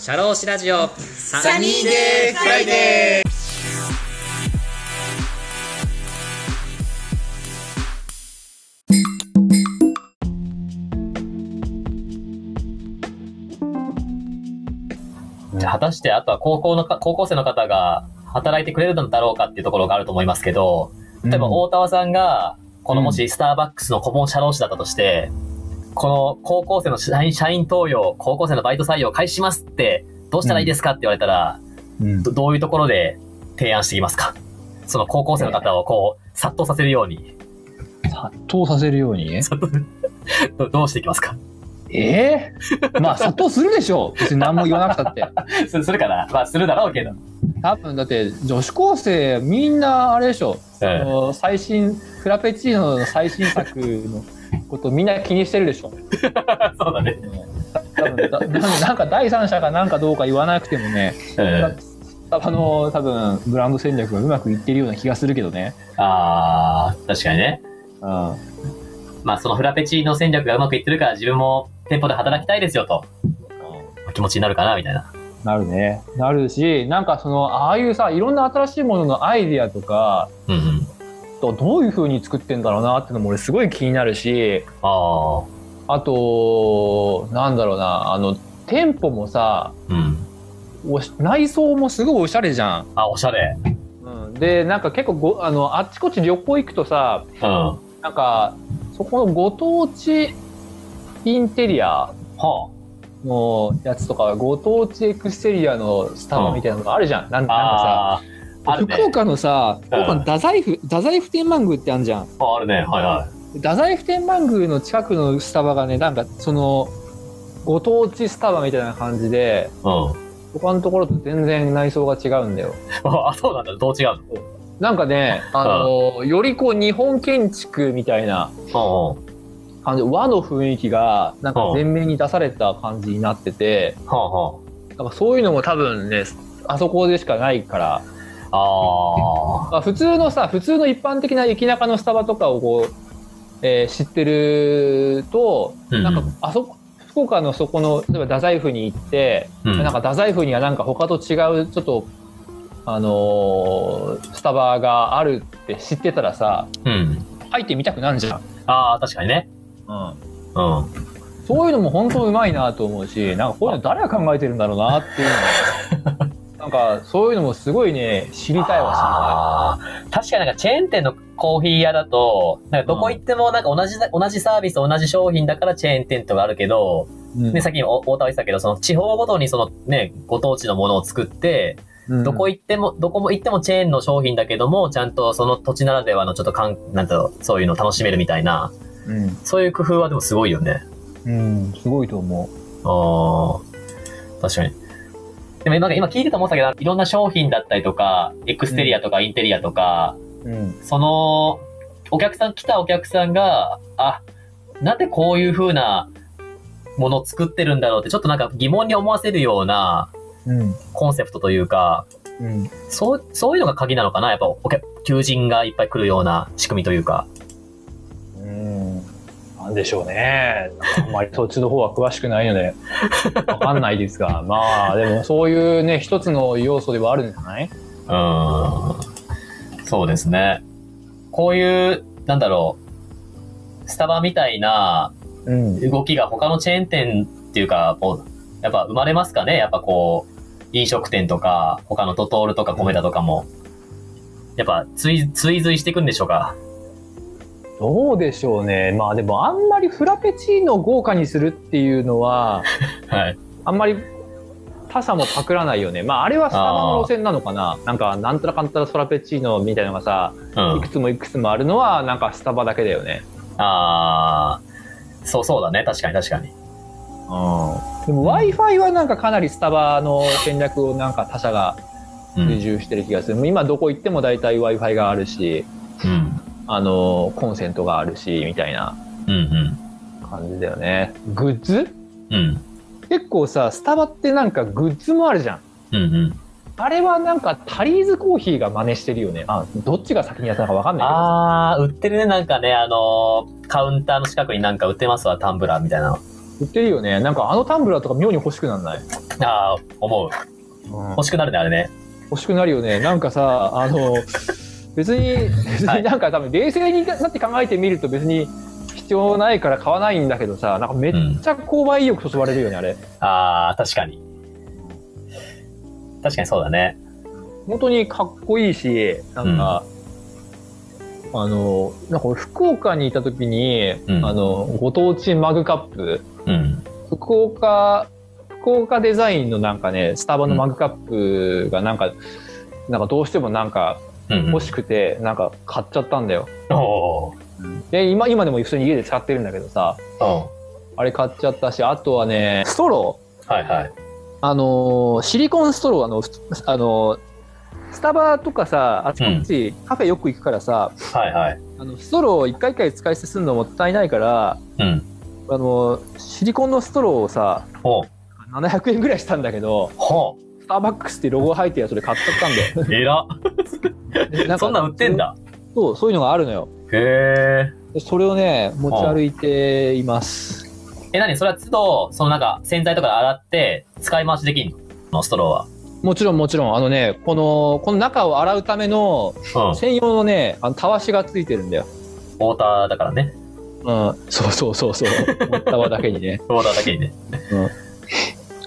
シャローシラジオ。サニーデーフライデー。じゃあ果たして、あとは高校のか、高校生の方が働いてくれるのだろうかっていうところがあると思いますけど、例えば大田さんが、このもしスターバックスの顧問社労士だったとして、この高校生の社員社員登用、高校生のバイト採用開始しますって、どうしたらいいですかって言われたら、うん。どどういうところで提案していきますか？その高校生の方をこう、殺到させるように、殺到させるように？どどうしていきますか？ええまあ殺到するでしょう。別に何も言わなくたって。すするかな？まあ、するだろうけど。多分だって女子高生みんなあれでしょ、う。ん最新フラペチーノの最新作のことみんな気にしてるでしょ そうだね。多分だななんか第三者がなんかどうか言わなくてもねうん。あの多分ブランド戦略がうまくいってるような気がするけどねあー、確かにね。うんまあ、そのフラペチーノ戦略がうまくいってるから自分も店舗で働きたいですよと、気持ちになるかな、みたいな。なるねなるしなんかそのああいうさいろんな新しいもののアイディアとかうんうん。とどういう風に作ってんだろうなっていうのも俺すごい気になるしああ、あとなんだろうなあの店舗もさうん。内装もすごいおしゃれじゃん。あ、おしゃれ。うん、でなんか結構ごあのあっちこっち旅行行くとさうん。はなんかそこのご当地インテリアあ。のやつとかご当地エクステリアのスタバみたいなのがあるじゃん。なんなんかああ、さね。福岡のさ福岡の太宰府太宰府天満宮ってあるじゃん。ああるね。はいは太宰府天満宮の近くのスタバがねなんかそのご当地スタバみたいな感じでい。うん。他のところと全然内装が違うんだよ。あ、そうなんだ。どう違うなんかね、あのよりこう日本建築みたいなのうんうん。感じ和の雰囲気がなんか前面に出された感じになってて、はあはなんかそういうのも多分ねあそこでしかないから、あ。ああ。まあ、普通のさ普通の一般的な駅中のスタバとかをこう、えー知ってると、うんうんなんかあそこ福岡のそこの例えば太宰府に行って、うんなんか太宰府にはなんか他と違うちょっとあのースタバがあるって知ってたらさうん。入ってみたくなるじゃん。ああ、確かにね。うんうん。そういうのも本当うまいなと思うし、なんかこういうの誰が考えてるんだろうなっていうのを なんかそういうのもすごいね、知りたいわ、あー。確かになんかチェーン店のコーヒー屋だと、なんかどこ行ってもなんか同じ、同じサービス、同じ商品だからチェーン店とかあるけど、知りたい。ね、さっきお太田は言ってたけど、その地方ごとにそのね、ご当地のものを作って、うん。どこ行っても、どこも行ってもチェーンの商品だけども、ちゃんとその土地ならではのちょっとかん、なんだろう、そういうのを楽しめるみたいな、うん、そういう工夫はでもすごいよね。うん、すごいと思ああ、確かに。でもなんか今聞いてて思ったけど、いろんな商品だったりとか、エクステリアとかインテリアとか、う。うん。その、お客さん、来たお客さんが、あ、なんでこういう風なものを作ってるんだろうって、ちょっとなんか疑問に思わせるようなうん。コンセプトというか、うん。そう、そういうのが鍵なのかな？やっぱお客、求人がいっぱい来るような仕組みというか。うん。なんでしょうね。あんまり そっちの方は詳しくないので、わかんないですが、まあ、でもそういうね、一つの要素ではあるんじゃない？うーん。そうですね。こういう、なんだろう、スタバみたいなうん。動きが他のチェーン店っていうか、こう、やっぱ生まれますかね？やっぱこう、飲食店とか、他のドトールとかコメダとかも。やっぱ追、追随していくんでしょうか？どうでしょうね。まあでもあんまりフラペチーノを豪華にするっていうのは、はい。あんまり他社もパクらないよね。まああれはスタバの路線なのかな。なんかなんたらかんたらフラペチーノみたいなのがさ、うんいく。つもいくつもあるのはなんかスタバだけだよね。あー、そうそうだね。確かに確かに。でも Wi-Fi はなんかかなりスタバの戦略をなんか他社がうん。追従してる気がする。今どこ行っても大体 Wi-Fi があるし、うん。あの、コンセントがあるし、みたいなうんうん。感じだよね。グッズ？うん。結構さ、スタバってなんかグッズもあるじゃん。うんうん。あれはなんかタリーズコーヒーが真似してるよね。あ、どっちが先にやったのかわかんないけど。あー、売ってるね。なんかね、あのーカウンターの近くになんか売ってますわ、タンブラーみたいなの。売ってるよね。なんかあのタンブラーとか妙に欲しくなんない？ああ、思う。うん欲しくなるね、あれね。欲しくなるよね。なんかさ、あの、別に、別になんか多分冷静になって考えてみると別に必要ないから買わないんだけどさ、なんかめっちゃ購買意欲そそばれるよね、あれ。ああ、確かに。確かにそうだね。本当にかっこいいし、なんか、あの、なんか俺福岡にいた時に、うんあの、ご当地マグカップ、うん。福岡、福岡デザインのなんかね、スタバのマグカップがなんか、なんかどうしてもなんかうん、うん。欲しくて、なんか買っちゃったんだよ。で、今、今でも普通に家で使ってるんだけどさ、うん。あれ買っちゃったし、あとはね、ストローはいはい。あのーシリコンストロー、あの、ふあのースタバとかさ、あちこちカフェよく行くからさ、はいはい。あのストロー一回一回使い捨てするのもったいないから、うん。あのーシリコンのストローをさ、ほう。700円ぐらいしたんだけど、ターバックスってロゴ入ってるやつで買っちゃったんだよう。えら。で。なんかそんなん売ってんだ。そう、そういうのがあるのよ。へえ。でそれをね、持ち歩いています。え、何？それは都度、そのなんか洗剤とかで洗って使い回しできんの？ストローは。もちろんもちろん、あのね、この、この中を洗うためのうん。専用のね、あのたわしがついてるんだよ。ウォーターだからね。うん、そうそうそうそう。持ったわだけにね。ウォーターだけにね。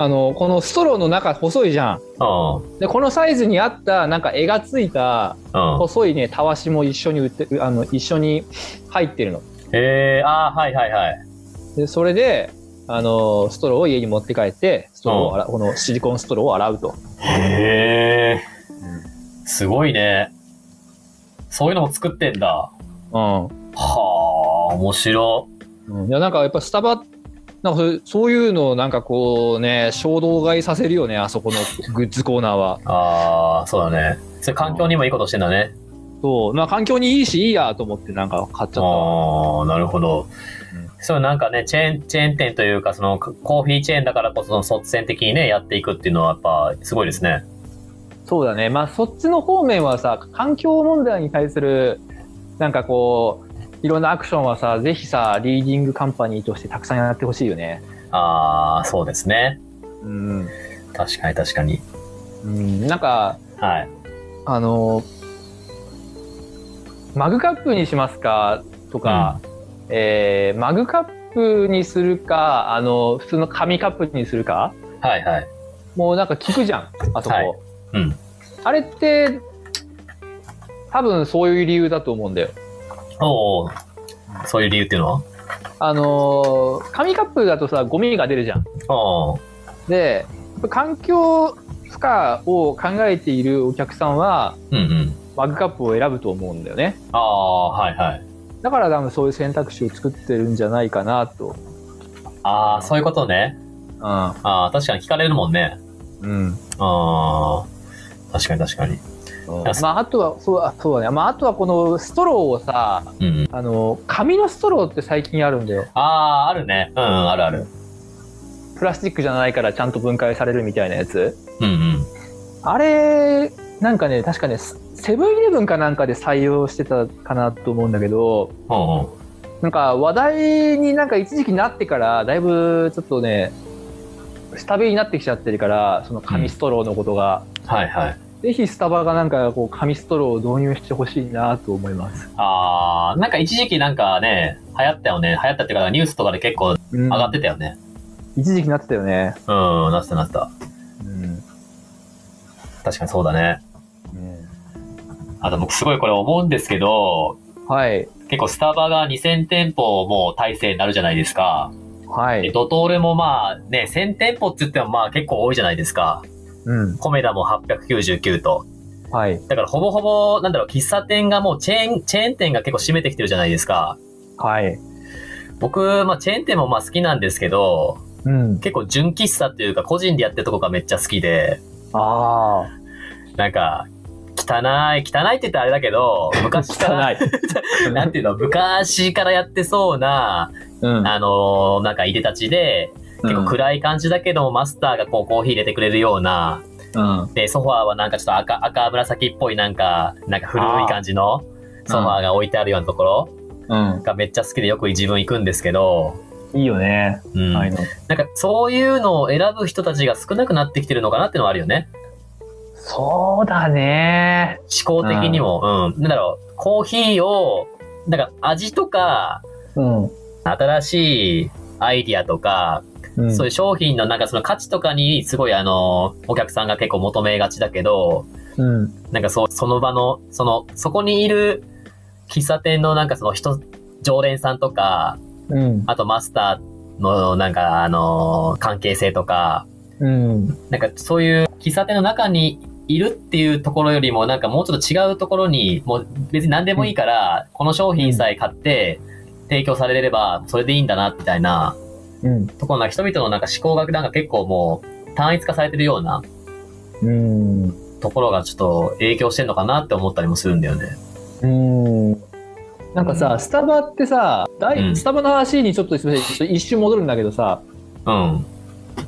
あの、このストローの中細いじゃん。うん。で、このサイズに合った、なんか絵がついたうん。細いね、たわしも一緒に売って、あの、一緒に入ってるの。へえ、ああ、はいはいはい。で、それで、あの、ストローを家に持って帰って、ストローを洗う、このシリコンストローを洗うと。へえ。すごいね。そういうのも作ってんだ。うん。はあ、面白。うんいや、なんかやっぱスタバ、なんかそういうのをなんかこうね、衝動買いさせるよね、あそこのグッズコーナーは。ああ、そうだね。それ環境にもいいことしてんだね。そう。まあ環境にいいし、いいやと思ってなんか買っちゃったわ。ああ、なるほど。うんそう、なんかね、チェーン、チェーン店というか、その、コーヒーチェーンだからこそ、その率先的にね、やっていくっていうのは、やっぱ、すごいですね。そうだね。まあそっちの方面はさ、環境問題に対する、なんかこう、いろんなアクションはさ、ぜひさ、リーディングカンパニーとしてたくさんやってほしいよね。ああ、そうですね。うん。確かに確かに。うん、なんか、はい。あの、マグカップにしますか？とか、えーマグカップにするか、あの、普通の紙カップにするか、はいはい。もうなんか聞くじゃん、あそこ。はいうん。あれって、多分そういう理由だと思うんだよ。おお、そういう理由っていうのは？あのー紙カップだとさ、ゴミが出るじゃん。で、環境負荷を考えているお客さんは、うんうん。マグカップを選ぶと思うんだよね。ああ、はいはい。だから多分そういう選択肢を作ってるんじゃないかなと。ああ、そういうことね。うああ、確かに聞かれるもんね。ん。うん。ああ、確かに確かに。まあ、あとは、そうあそうだね。まあ、あとはこのストローをさ、うんうん。あの、紙のストローって最近あるんだよ。ああ、あるね。うんうん、あるある。プラスチックじゃないからちゃんと分解されるみたいなやつ。うんうん。あれ、なんかね、確かね、セセブンイレブンかなんかで採用してたかなと思うんだけど、うんうん。なんか話題になんか一時期なってから、だいぶちょっとね、下火になってきちゃってるから、その紙ストローのことが。はいはい。ぜひスタバがなんかこう紙ストローを導入してほしいなと思います。ああ、なんか一時期なんかね、流行ったよね。流行ったっていうか、ニュースとかで結構うん上がってたよね。一時期なってたよね。うん、なってたなってた。うん。確かにそうだね。あと僕すごいこれ思うんですけど、はい。結構スタバが2000店舗もう体制になるじゃないですか。で、はい。ドトールもまあね、1000店舗って言ってもまあ結構多いじゃないですか。うん。コメダも899と。はい。だからほぼほぼ、なんだろう、喫茶店がもうチェーン、チェーン店が結構占めてきてるじゃないですか。はい。僕、まあチェーン店もまあ好きなんですけど、うん。結構純喫茶っていうか個人でやってるとこがめっちゃ好きで、あなんか、汚い、汚いって言ったらあれだけど、あ。昔から、汚い。なんていうの、昔からやってそうな、うん。あのーなんかいでたちで、結構暗い感じだけども、マスターがこうコーヒー入れてくれるような、うん。で、ソファーはなんかちょっと赤、赤紫っぽいなんか、なんか古い感じのソファーが置いてあるようなところうん。がめっちゃ好きでよく自分行くんですけど、いいよね。うん。なんかそういうのを選ぶ人たちが少なくなってきてるのかなってのはあるよね。そうだね。思考的にも。うん。なんだろう、コーヒーを、なんか味とか、うん。新しいアイディアとか、うんそういう商品のなんかその価値とかにすごいあの、お客さんが結構求めがちだけど、うん。なんかそう、その場の、その、そこにいる喫茶店のなんかその人、常連さんとか、うん。あとマスターのなんかあの、関係性とか、うん。なんかそういう喫茶店の中にいるっていうところよりもなんかもうちょっと違うところに、もう別に何でもいいから、この商品さえ買って提供されればそれでいいんだな、みたいなうん。ところな人々のなんか思考がなんか結構もう単一化されてるようなうん。ところがちょっと影響してんのかなって思ったりもするんだよね。うん。なんかさ、スタバってさ、だいうんスタバの話にちょっとすみません、ちょっと一瞬戻るんだけどさ、うん。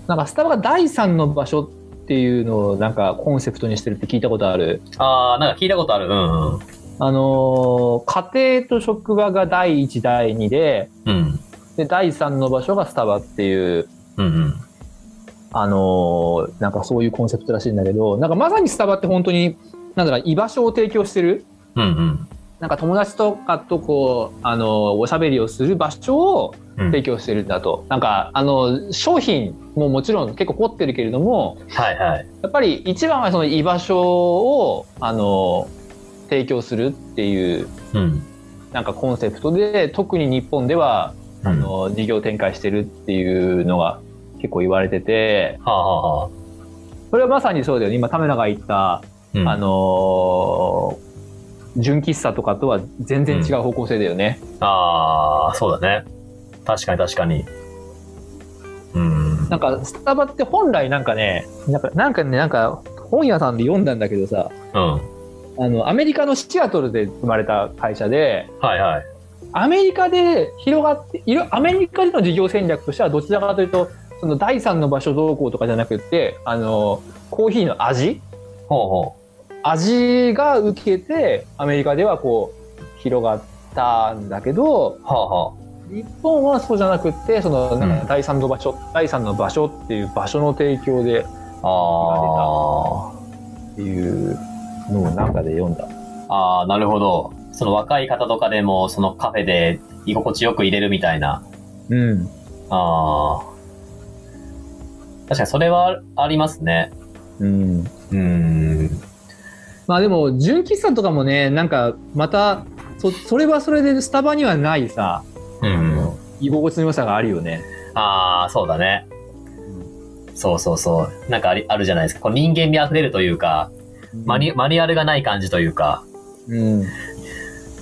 なんかスタバが第三の場所っていうのをなんかコンセプトにしてるって聞いたことある？ああ、なんか聞いたことある。うんうん。あのー家庭と職場が第一、第二で、うん。で、第三の場所がスタバっていう、うんうん。あのーなんかそういうコンセプトらしいんだけど、なんかまさにスタバって本当に、なんだろう、居場所を提供してる。うんうん。なんか友達とかとこう、あのーおしゃべりをする場所をうん提供してるんだと。なんか、あの、商品ももちろん結構凝ってるけれども、はいはい。やっぱり一番はその居場所を、あの、提供するっていう、うん。なんかコンセプトで、特に日本では、うんあの、事業展開してるっていうのが結構言われてて、はあはあはあ。それはまさにそうだよね。今、田村が言った、うん、あのー純喫茶とかとは全然違う方向性だよね。ああ、そうだね。確かに確かに。うん。なんか、スタバって本来なんかね、なんか、なんかね、なんか、本屋さんで読んだんだけどさ、うん。あの、アメリカのシアトルで生まれた会社で、はいはい。アメリカで広がっている、アメリカでの事業戦略としてはどちらかというと、その第三の場所どうこうとかじゃなくって、あの、コーヒーの味ほうほ味が受けて、アメリカではこう、広がったんだけど、う。はあは日本はそうじゃなくって、その、なんうんか第三の場所、第三の場所っていう場所の提供であ。あっていうのをなんかで読んだ。あ。ああ、なるほど。その若い方とかでも、そのカフェで居心地よく入れるみたいな。うん。ああ。確かにそれはありますね。うん。うん。まあでも、純喫茶とかもね、なんか、また、そ、それはそれでスタバにはないさ、うん。居心地の良さがあるよね。ああ、そうだね。そうそうそう。なんかありあるじゃないですか。こう人間味溢れるというか、マニマニュアルがない感じというか、うん。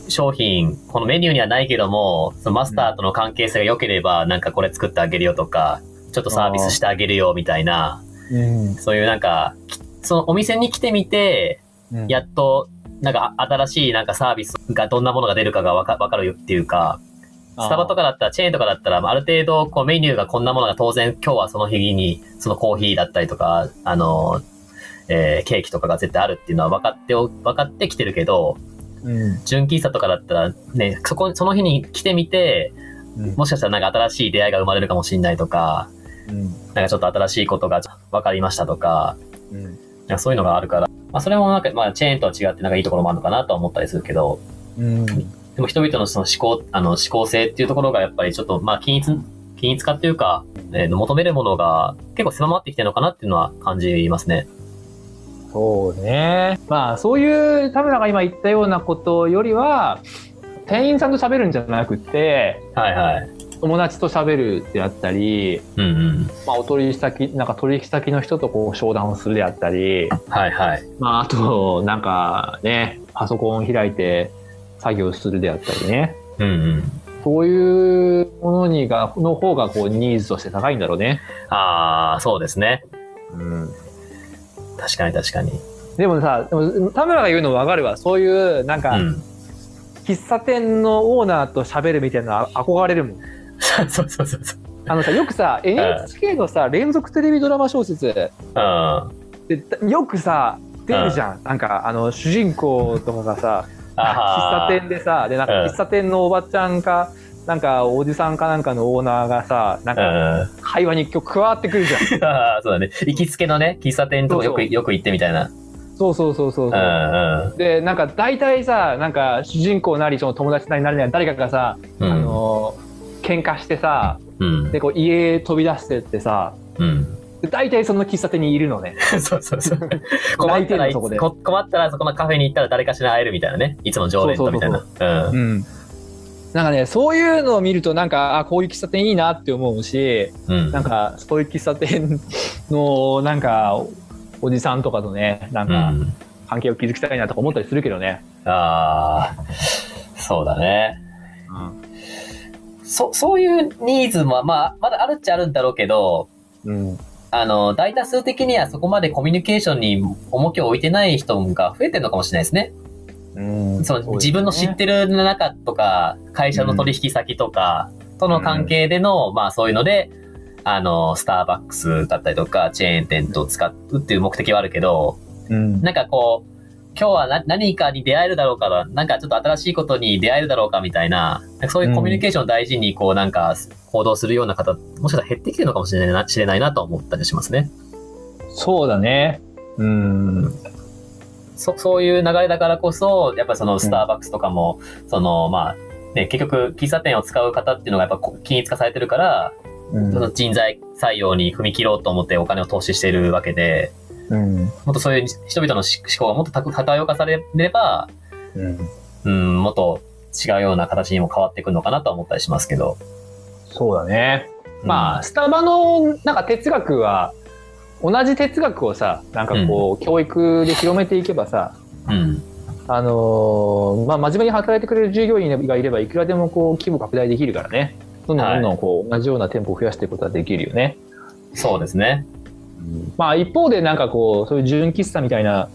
商品、このメニューにはないけども、そのマスターとの関係性が良ければ、なんかこれ作ってあげるよとか、ちょっとサービスしてあげるよみたいな、うん。そういうなんか、きそのお店に来てみて、うんやっと、なんかあ新しいなんかサービスがどんなものが出るかがわかわかるよっていうか、スタバとかだったら、チェーンとかだったら、ある程度、こうメニューがこんなものが当然、今日はその日に、そのコーヒーだったりとか、あの、えーケーキとかが絶対あるっていうのは分かってお、分かってきてるけど、うん。純喫茶とかだったら、ね、そこ、その日に来てみて、うん。もしかしたらなんか新しい出会いが生まれるかもしれないとか、うん。なんかちょっと新しいことが分かりましたとか、うん。なんかそういうのがあるから、まあそれもなんか、まあチェーンとは違ってなんかいいところもあるのかなとは思ったりするけど、うん。でも人々のその思考、あの思考性っていうところがやっぱりちょっと、まあ均一、均一化っていうか、えー求めるものが結構狭まってきてるのかなっていうのは感じますね。そうね。まあ、そういう、田村が今言ったようなことよりは、店員さんと喋るんじゃなくて、はいはい。友達と喋るであったり、うんうん。まあ、お取引先、なんか取引先の人とこう商談をするであったり、はいはい。まあ、あと、なんかね、パソコンを開いて作業するであったりね。うんうん。そういうものにが、の方がこうニーズとして高いんだろうね。ああ、そうですね。うん。確かに確かに。でもさ、でも田村が言うの分かるわ。そういう、なんか、うん。喫茶店のオーナーと喋るみたいなの憧れるもん。そうそうそうそう。あのさ、よくさ、NHK のさ、連続テレビドラマ小説うん。で、よくさ、出るじゃん。なんか、あの、主人公とかがさ、喫茶店でさ、で、なんかうん喫茶店のおばちゃんか、なんか、おじさんかなんかのオーナーがさ、なんうか、ん。会話に今日加わってくるじゃん。そうだね。行きつけのね、喫茶店とかよく、よく行ってみたいな。そうそうそうそううんうん。で、なんか大体さ、なんか主人公なり、その友達なりなりなり誰かがさ、うんあのー、喧嘩してさ、うん。で、こう家飛び出してってさ、うん。で大体その喫茶店にいるのね。そうそうそう。困ってたら困ったらそこのカフェに行ったら誰かしら会えるみたいなね。いつも常連とみたいな。うん。うん。なんかね、そういうのを見ると、なんか、あ、こういう喫茶店いいなって思うし、うん。なんか、そういう喫茶店の、なんか、おじさんとかとね、なんか、うん。関係を築きたいなとか思ったりするけどね。ああ、そうだね。そ、そういうニーズも、まあ、まだあるっちゃあるんだろうけど、うん。あの、大多数的にはそこまでコミュニケーションに重きを置いてない人が増えてるのかもしれないですね。うん。その自分の知ってる中とか、会社の取引先とか、との関係での、まあそういうので、あの、スターバックスだったりとか、チェーン店と使うっていう目的はあるけど、うん。なんかこう、今日はな何かに出会えるだろうかな、なんかちょっと新しいことに出会えるだろうかみたいな、なそういうコミュニケーションを大事にこうなんか行動するような方、もしかしたら減ってきてるのかもしれないな、知れないなと思ったりしますね。そうだね。うん。そそういう流れだからこそ、やっぱりそのスターバックスとかも、そのまあ、ね、結局喫茶店を使う方っていうのがやっぱこ均一化されてるから、うんその人材採用に踏み切ろうと思ってお金を投資しているわけで、うん。もっとそういう人々の思考がもっと多多様化されれば、うん。うん、もっと違うような形にも変わってくるのかなとは思ったりしますけど。そうだね。まあ、スタバのなんか哲学は、同じ哲学をさ、なんかこう、教育で広めていけばさ、うん。あのーまあ、真面目に働いてくれる従業員がいれば、いくらでもこう、規模拡大できるからね。どんどんどんどんこう、同じような店舗を増やしていくことはできるよね。そうですね。まあ、一方でなんかこう、そういう純喫茶みたいな、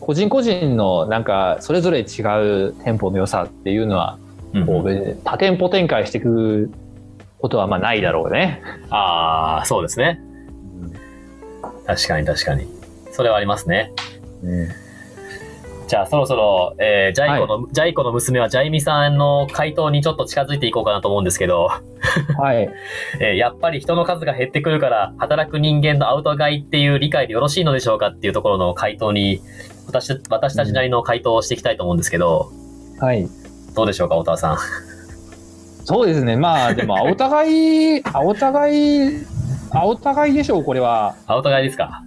個人個人のなんか、それぞれ違う店舗の良さっていうのは、うんこう、多店舗展開していくことはまあないだろうね。ああ、そうですね。確かに確かに。それはありますね。じゃあそろそろ、えージャイコの、ジャイコの娘はジャイミさんの回答にちょっと近づいていこうかなと思うんですけど、はい。えーやっぱり人の数が減ってくるから、働く人間のアウト買いっていう理解でよろしいのでしょうかっていうところの回答に、私私たちなりの回答をしていきたいと思うんですけど、はい。どうでしょうか、太田さん。そうですね。まあ、でも、お互い、お互い、お互いでしょう、これは。アウト買いですか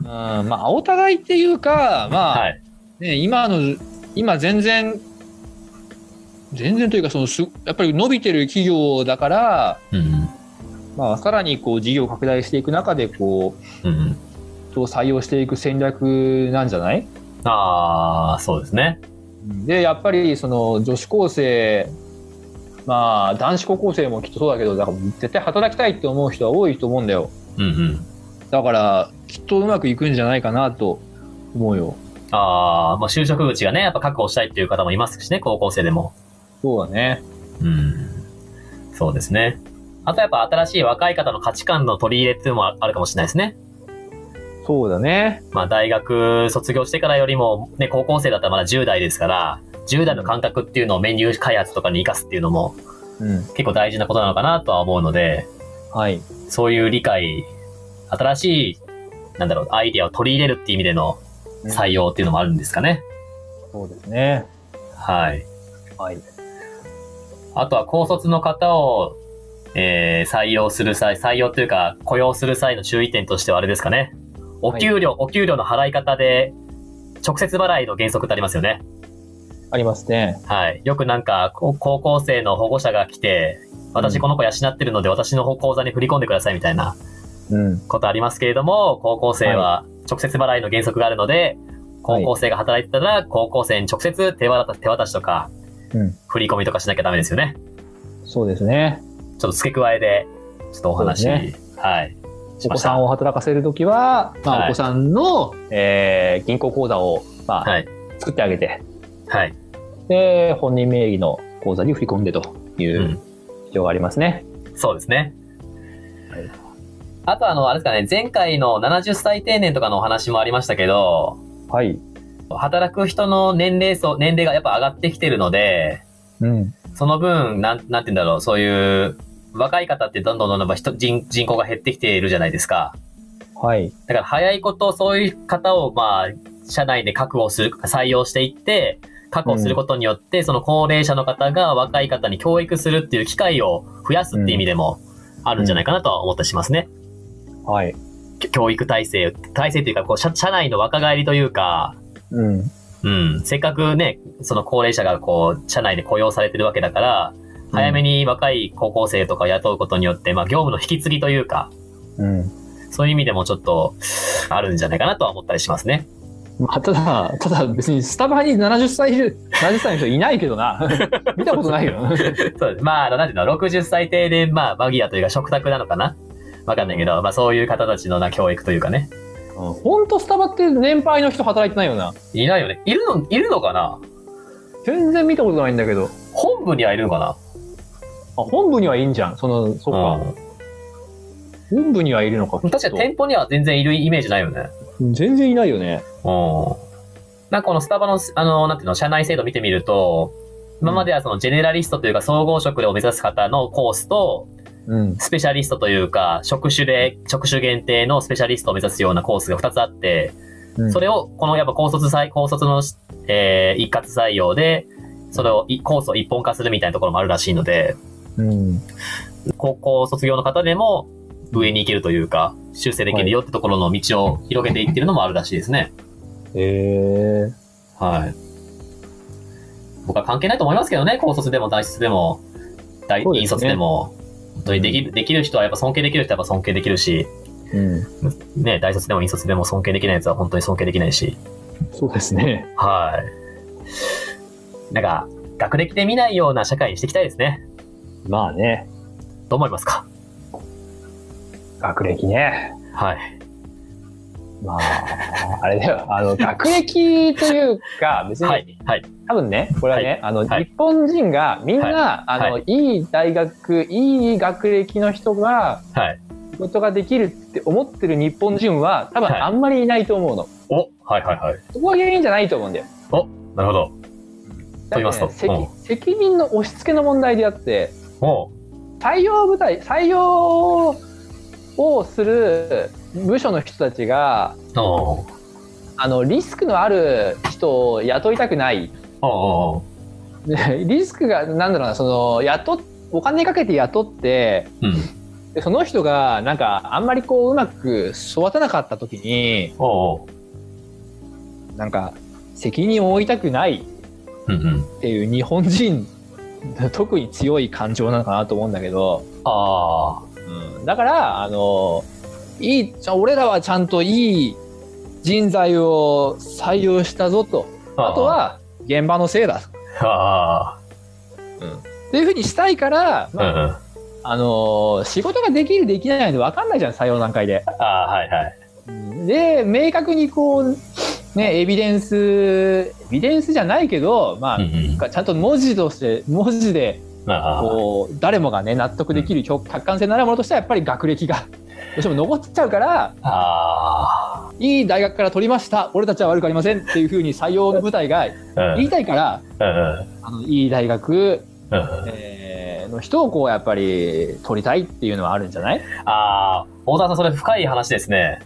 うん、まあ、お互いっていうか、まあ、はい。ね、今の、今全然、全然というか、そのす、やっぱり伸びてる企業だから、うんまあ、さらにこう、事業を拡大していく中で、こう、うん。うんうん。人を採用していく戦略なんじゃない？ああ、そうですね。で、やっぱり、その、女子高生、まあ、男子高校生もきっとそうだけど、だから絶対働きたいって思う人は多いと思うんだよ。うんうん。だから、きっとうまくいくんじゃないかなと思うよ。ああ、まあ就職口がね、やっぱ確保したいっていう方もいますしね、高校生でも。そうだね。うん。そうですね。あとやっぱ新しい若い方の価値観の取り入れっていうのもあるかもしれないですね。そうだね。まあ大学卒業してからよりも、ね、高校生だったらまだ10代ですから、10代の感覚っていうのをメニュー開発とかに活かすっていうのもうん。結構大事なことなのかなとは思うので、はい。そういう理解、新しい、なんだろう、アイディアを取り入れるっていう意味での採用っていうのもあるんですかね。そうですね。はい。はい。あとは高卒の方を、えー採用する際、採用というか雇用する際の注意点としてはあれですかね。お給料、お給料の払い方で、直接払いの原則ってありますよね。ありますね。はい。よくなんか、こ高校生の保護者が来て、私この子養ってるので私の口座に振り込んでくださいみたいなうん。ことありますけれども、高校生は直接払いの原則があるので、高校生が働いてたら、高校生に直接手渡手渡しとか、うん。振り込みとかしなきゃダメですよね。そうですね。ちょっと付け加えで、ちょっとお話、そうではい。しお子さんを働かせるときは、まあ、はいお子さんの、えー銀行口座を、まあ、はい。作ってあげて、はい。で、本人名義の口座に振り込んでといううん必要がありますね。そうですね。はいあとあの、あれですかね、前回の70歳定年とかのお話もありましたけど、はい。働く人の年齢層、年齢がやっぱ上がってきてるので、うん。その分、なん、なんて言うんだろう、そういう、若い方ってどんどんどんどん人人人口が減ってきているじゃないですか。はい。だから早いことそういう方をまあ、社内で確保する、採用していって、確保することによって、その高齢者の方が若い方に教育するっていう機会を増やすっていう意味でもあるんじゃないかなとは思ったりしますね。はい。教育体制、体制というか、こう社、社内の若返りというか、うん。うん、せっかくね、その高齢者がこう、社内で雇用されてるわけだから、早めに若い高校生とかを雇うことによって、まあ業務の引き継ぎというか、うん。そういう意味でもちょっと、あるんじゃないかなとは思ったりしますね。まあ、ただ、ただ別にスタバに70歳、70歳の人いないけどな。見たことないよ。そうです。まあ、なんていうの、60歳定年、まあ、マギアというか、食卓なのかなわかんないけど、まあ、そういう方たちのな、教育というかね。ほんとスタバって年配の人働いてないよな。いないよね。いるの、いるのかな？全然見たことないんだけど。本部にはいるのかな？あ、本部にはいいんじゃん。その、そっか。本部にはいるのか。うん。確かに店舗には全然いるイメージないよね。全然いないよね。うん。なんかこのスタバの、あの、なんていうの、社内制度見てみると、今まではそのジェネラリストというか総合職を目指す方のコースと、うん。スペシャリストというか、職種で、職種限定のスペシャリストを目指すようなコースが2つあって、それを、このやっぱ高卒採、高卒の、えー一括採用で、それをい、コースを一本化するみたいなところもあるらしいので、うん。高校卒業の方でも上に行けるというか、修正できるよってところの道を広げていってるのもあるらしいですね。へえ。はい。僕は関係ないと思いますけどね、高卒でも大卒でも、大、ね院卒でも、本当にできる、できる人はやっぱ尊敬できる人はやっぱ尊敬できるし、うん。ね、大卒でも院卒でも尊敬できないやつは本当に尊敬できないし、そうですね。はい。なんか、学歴で見ないような社会にしていきたいですね。まあね。どう思いますか？学歴ね。はい。まあ、あれだよ。あの、学歴というか、別に、はい。はい。多分ね、これはね、はいあの、はい日本人がみんな、はいあの、、はいい大学、いい学歴の人がはい。仕事ができるって思ってる日本人は、多分はいあんまりいないと思うの。お、はいはいはい。そこが原因じゃないと思うんだよ。なるほど。と言いますと責責任の押し付けの問題であって、お採用部隊、採用をする部署の人たちが、おあの、リスクのある人を雇いたくない。リスクが、なんだろうな、その、雇っ、お金かけて雇って、うん。でその人が、なんか、あんまりこう、うまく育たなかった時に、なんか、責任を負いたくない。っていう日本人、特に強い感情なのかなと思うんだけど、あうん、だから、あの、いい、じゃあ俺らはちゃんといい人材を採用したぞと。あ。あと、は、現場のせいだ。あっていうふうにしたいから、あ。うまあんうん。あのー仕事ができるできないの分かんないじゃん採用段階で。ああ、はいはい。で明確にこうねエビデンスエビデンスじゃないけどまあ、うんうん。ちゃんと文字として文字で。こう誰もがね納得できる客客観性のあるものとしてはやっぱり学歴が どうしても残っちゃうからあいい大学から取りました俺たちは悪くありませんっていうふうに採用の舞台が。言いたいから。あのいい大学。えーの人をこうやっぱり取りたいっていうのはあるんじゃない？ああ、大沢さん、それ深い話ですね。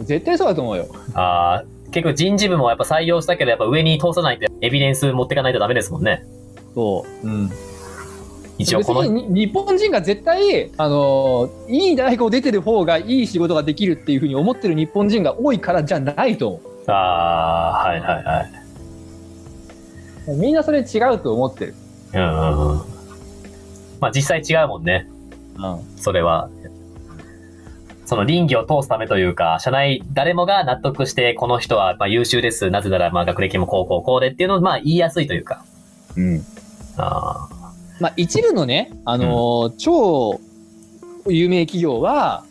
絶対そうだと思うよ。ああ、結構人事部もやっぱ採用したけど、やっぱ上に通さないと、エビデンス持っていかないとダメですもんね。そう。うん。一応この、日本人が絶対、あのいい大学を出てる方がいい仕事ができるっていうふうに思ってる日本人が多いからじゃないと思ああ、はいはいはい。う。みんなそれ違うと思ってる。うんうんうん。まあ実際違うもんね。うん。それは。その倫理を通すためというか、社内誰もが納得して、この人はまあ優秀です。なぜならまあ学歴もこうこうこうでっていうのをまあ言いやすいというか。うん。あまあ、一部のね、あのー超有名企業は。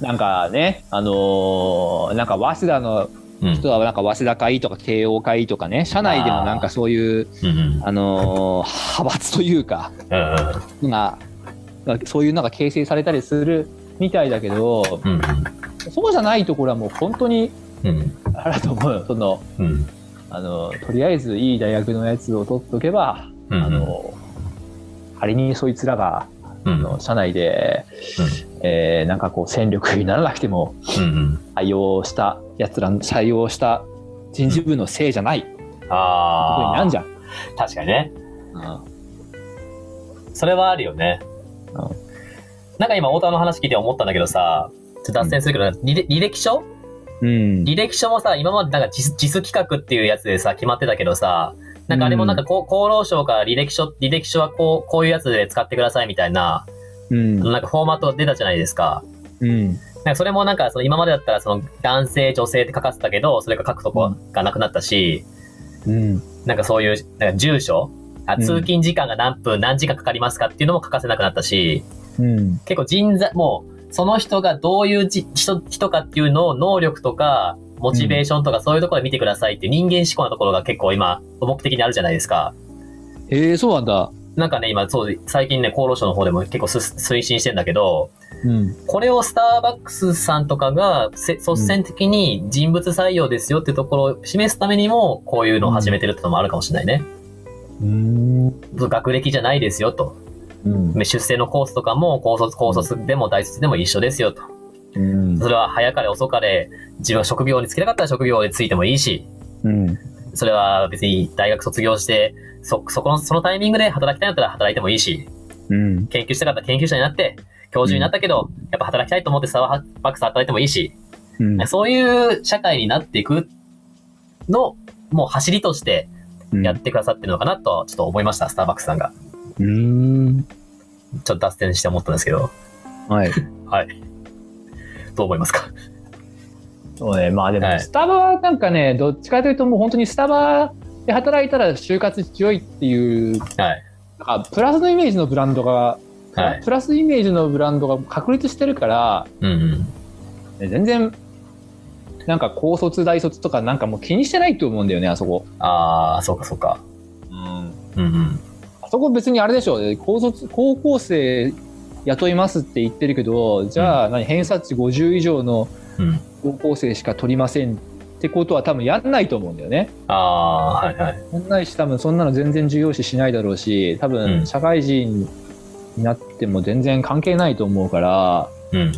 なんかね、あのーなんか早稲田のうん。人はなんか早稲田会とか慶応会とかね、社内でもなんかそういう、うんうん。あのー派閥というか。が、そういうのが形成されたりするみたいだけど、うんそうじゃないところはもう本当に。あれだと思うよ。その、うん。あの、とりあえずいい大学のやつを取っとけば、うん。あの、仮にそいつらが、うん。の社内で、えーなんかこう戦力にならなくてもうん。採用したやつら採用した人事部のせいじゃないことにああ。なんじゃん。確かにね。うんそれはあるよね。うんなんか今、太田の話聞いて思ったんだけどさ、ちょっと脱線するけど、履歴履歴書？うん。履歴書もさ、今までなんか実実企画っていうやつでさ、決まってたけどさ、なんかあれもなんかこう厚労省から履歴書、履歴書はこう、こういうやつで使ってくださいみたいな、うん。なんかフォーマット出たじゃないですか。うん。なんかそれもなんかその今までだったらその男性、女性って書かせたけど、それが書くとこがなくなったし、うん。なんかそういう、なんか住所あうん通勤時間が何分、何時間かかりますかっていうのも書かせなくなったし、うん。結構人材、もう、その人がどういうじ人人かっていうのを能力とか、モチベーションとかそういうところで見てくださいって人間思考なところが結構今、目的にあるじゃないですか。へえ、そうなんだ。なんかね、今、そう、最近ね、厚労省の方でも結構す推進してんだけど、うん。これをスターバックスさんとかがせ率先的に人物採用ですよってところを示すためにも、こういうのを始めてるってのもあるかもしれないね。うん。学歴じゃないですよと。うん。出世のコースとかも高卒、高卒でも大卒でも一緒ですよと。うん。それは早かれ遅かれ、自分が職業に就きたかったら職業に就いてもいいし、うん。それは別に大学卒業して、そ、そこの、そのタイミングで働きたいんだったら働いてもいいし、うん。研究したかったら研究者になって、教授になったけど、やっぱ働きたいと思ってサワーバックス働いてもいいし、うん。そういう社会になっていくの、もう走りとしてやってくださってるのかなと、ちょっと思いました、スターバックスさんが。うん。ちょっと脱線して思ったんですけど、はい。はい。どう思いますか？そうね、まあでも、はいスタバはなんかね、どっちかというともう本当にスタバで働いたら就活強いっていう、はい。なんかプラスのイメージのブランドが、はい。プラスイメージのブランドが確立してるから、うんうん。ね全然、なんか高卒大卒とかなんかもう気にしてないと思うんだよね、あそこ。ああ、そうかそうか。うん。うんうん。あそこ別にあれでしょ、高卒、高校生雇いますって言ってるけど、じゃあ何、偏差値50以上のうん。高校生しか取りませんってことは多分やんないと思うんだよね。ああ、はいはい。やんないし多分そんなの全然重要視しないだろうし多うん分社会人になっても全然関係ないと思うから、うん。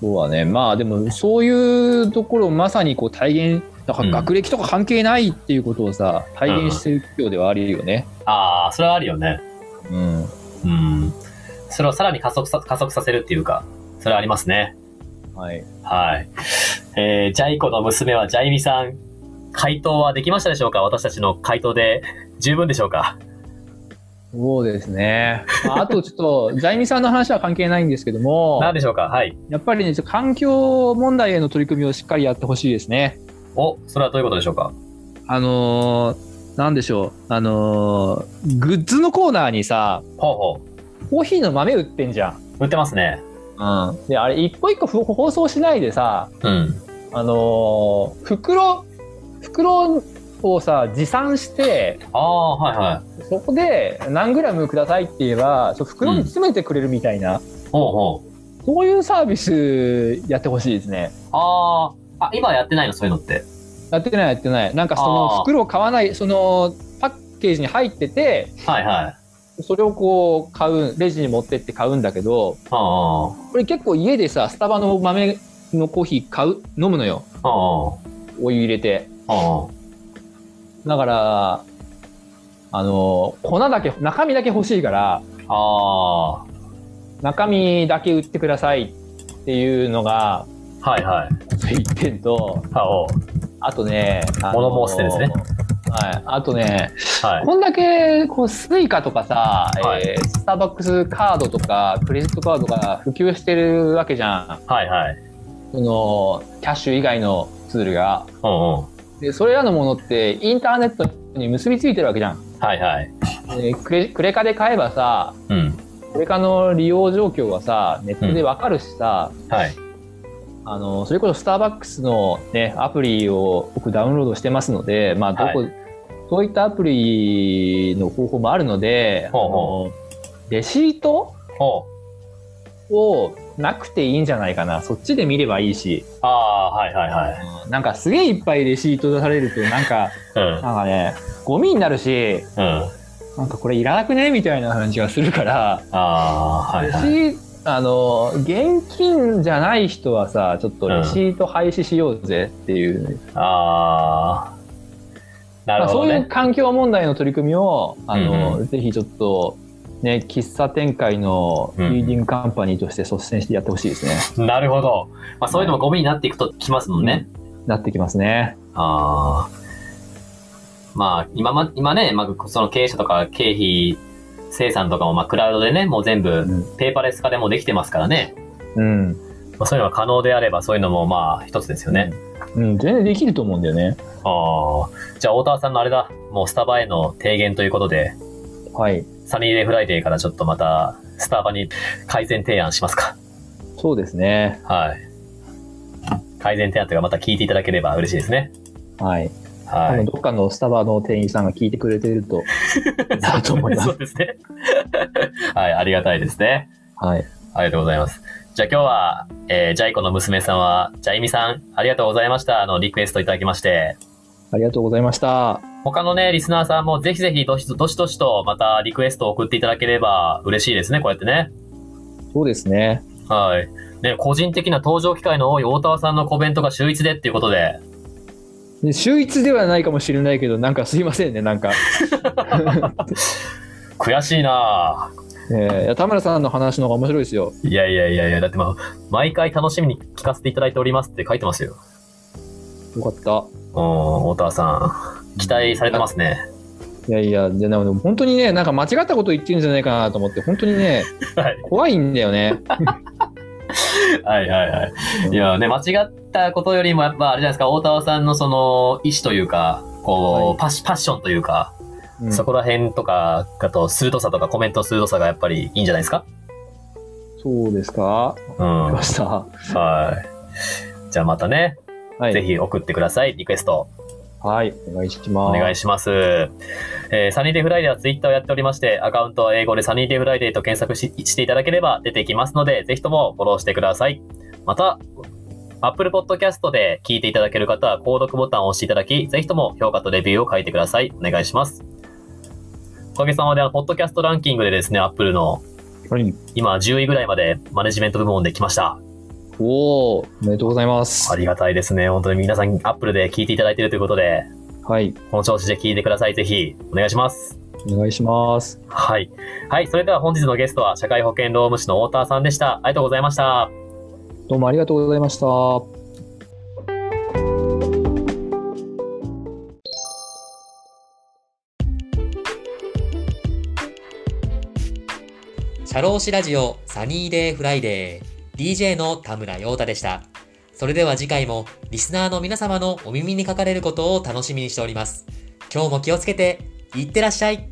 そうはねまあでもそういうところをまさにこう体現だから学歴とか関係ないっていうことをさ体現してる企業ではあるよね。ああ、それはあるよね。うんうん。それをさらに加速さ、加速させるっていうか、それはありますね。はい、はい。えー、ジャイコの娘はジャイミさん、回答はできましたでしょうか？私たちの回答で十分でしょうか？そうですね。まああとちょっと ジャイミさんの話は関係ないんですけども何でしょうか？はい。やっぱりね環境問題への取り組みをしっかりやってほしいですね。お、それはどういうことでしょうか？あのー、なんでしょう、あのー、グッズのコーナーにさ、ほうほコーヒーの豆売ってんじゃん。う。売ってますね。うん。で、あれ、一個一個ふ包装しないでさ、うん。あのー袋、袋をさ、持参して、ああ、はいはそこで何グラムくださいって言えば、そう袋に詰めてくれるみたいな、い。ほうほう。そういうサービスやってほしいですね。ああ、あ、今やってないのそういうのって？やってないやってない。なんかその袋を買わない、そのパッケージに入ってて、はいはい。それをこう買う、レジに持ってって買うんだけど、ああ、これ結構家でさ、スタバの豆のコーヒー買う、飲むのよ。ああ、お湯入れて。あだから、あの、粉だけ、中身だけ欲しいから、あ、中身だけ売ってくださいっていうのが、はいはい。一点と、あとね、物申す点ですね。はい。あとね、はい。こんだけ、こう、スイカとかさ、はいえースターバックスカードとか、クレジットカードが普及してるわけじゃん。はいはい。その、キャッシュ以外のツールが。うんうん。で、それらのものってインターネットに結びついてるわけじゃん。はいはい。でクレクレカで買えばさ、うん。クレカの利用状況はさ、ネットでわかるしさ、はい。あの、それこそスターバックスのね、アプリを僕ダウンロードしてますので、まあ、どこ、はそういったアプリの方法もあるので、ほうレシート。をなくていいんじゃないかな。そっちで見ればいいし、ああ、はいはいはい。うんなんかすげえいっぱいレシート出されると、なんか、うん。なんかね、ゴミになるし、うん。なんかこれいらなくね？みたいな感じがするから、ああ、はいはい。レシあの、現金じゃない人はさ、ちょっとレシート廃止しようぜっていう、ああ、なまあ、そういうるほどね。環境問題の取り組みを、あの、うんぜひちょっと、ね、喫茶店会のリーディングカンパニーとして率先してやってほしいですね。なるほど。まあそういうのもゴミになっていくときますもんね。なってきますね。ああ。まあ、今ま、今ね、まあ、その経営者とか経費生産とかも、まあ、クラウドでね、もう全部、うん。ペーパーレス化でもうできてますからね。うん。まあ、そういうのが可能であれば、そういうのもまあ、一つですよね。うん、全然できると思うんだよね。ああ。じゃあ、大田さんのあれだ。もうスタバへの提言ということで、はい。サニーデイフライデーからちょっとまた、スタバに改善提案しますか。そうですね。はい。改善提案というか、また聞いていただければ嬉しいですね。はい。はい。どっかのスタバの店員さんが聞いてくれてると、なると思います。そうですね。はい、ありがたいですね。はい。ありがとうございます。じゃあ今日は、えー、ジャイコの娘さんは、ジャイミさん、ありがとうございました。あの、リクエストいただきまして。ありがとうございました。他のね、リスナーさんもぜひぜひどしどしどしとまたリクエストを送っていただければ嬉しいですね、こうやってね。そうですね。はい。ね、個人的な登場機会の多い大田さんのコメントが秀逸でっていうことで、で秀逸ではないかもしれないけど、なんかすいませんね、なんか。悔しいなぁえーいや田村さんの話の方が面白いですよ。いやいやいやいや、だってまあ、毎回楽しみに聞かせていただいておりますって書いてますよ。よかった。うん、大田さん。期待されてますね。いやいや、ででも本当にね、なんか間違ったこと言ってるんじゃないかなと思って、本当にね、はい。怖いんだよね。はいはいはい。いやね、間違ったことよりも、やっぱあれじゃないですか、大田さんのその、意志というか、こう、はいパッシパッションというか、うんそこら辺とか、あと、鋭さとかコメント鋭さがやっぱりいいんじゃないですか？そうですか？うん。ました。い。じゃあまたね、はい。ぜひ送ってください、リクエスト。はい。お願いします。お願いします。えーサニーデイフライデーはツイッターをやっておりまして、アカウントは英語でサニーデイフライデーと検索していただければ出てきますので、ぜひともフォローしてください。また、Apple Podcast で聞いていただける方は、購読ボタンを押していただき、ぜひとも評価とレビューを書いてください。お願いします。おかげさまで、ポッドキャストランキングでですね、Apple の、はい今10位ぐらいまでマネジメント部門で来ました。おー、おめでとうございますあ。りがたいですね。本当に皆さん Apple で聞いていただいているということで、はい。この調子で聞いてください。ぜひ、お願いします。お願いします。はい。はい。それでは本日のゲストは社会保険労務士の太田さんでした。ありがとうございました。どうもありがとうございました。社労士ラジオサニーデイフライデー DJ の田村陽太でした。それでは次回もリスナーの皆様のお耳にかかれることを楽しみにしております。今日も気をつけていってらっしゃい